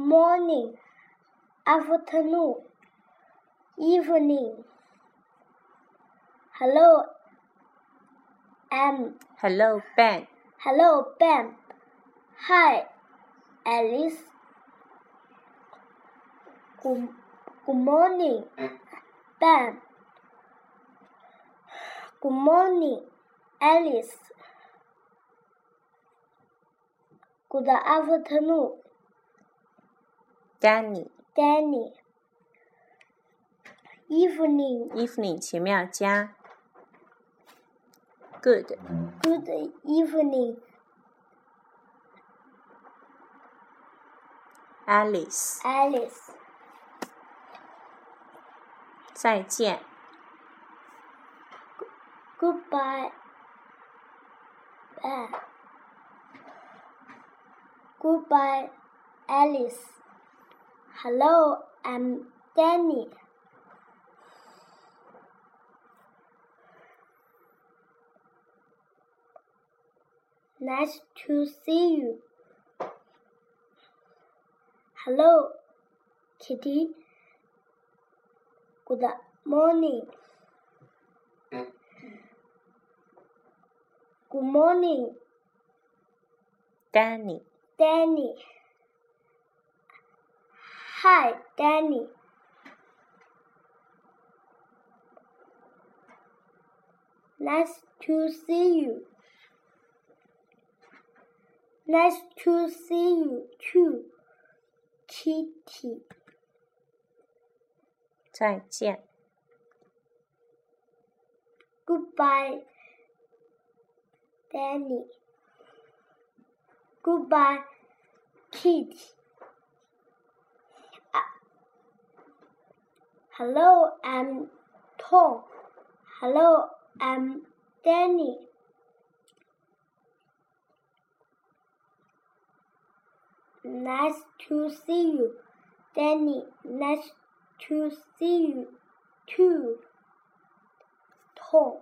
morning, afternoon, evening. Hello, I'm Hello, Ben. Hello, Ben. Hi, Alice. Good, good morning, Ben. Good morning, Alice. Good afternoon, Danny. Danny. Evening, Evening 前面要加 good。good evening, Alice，Alice. 再见。Goodbye. Goodbye, Alice. Hello, I'm Danny. Nice to see you. Hello, Kitty. Good morning. Good morning, Danny，Danny. Hi, Danny. Nice to see you. Nice to see you too, Kitty. 再见。Goodbye, Danny. Goodbye, Kitty. Hello, I'm Tom. Hello, I'm Danny. Nice to see you, Danny. Nice to see you too, Tom.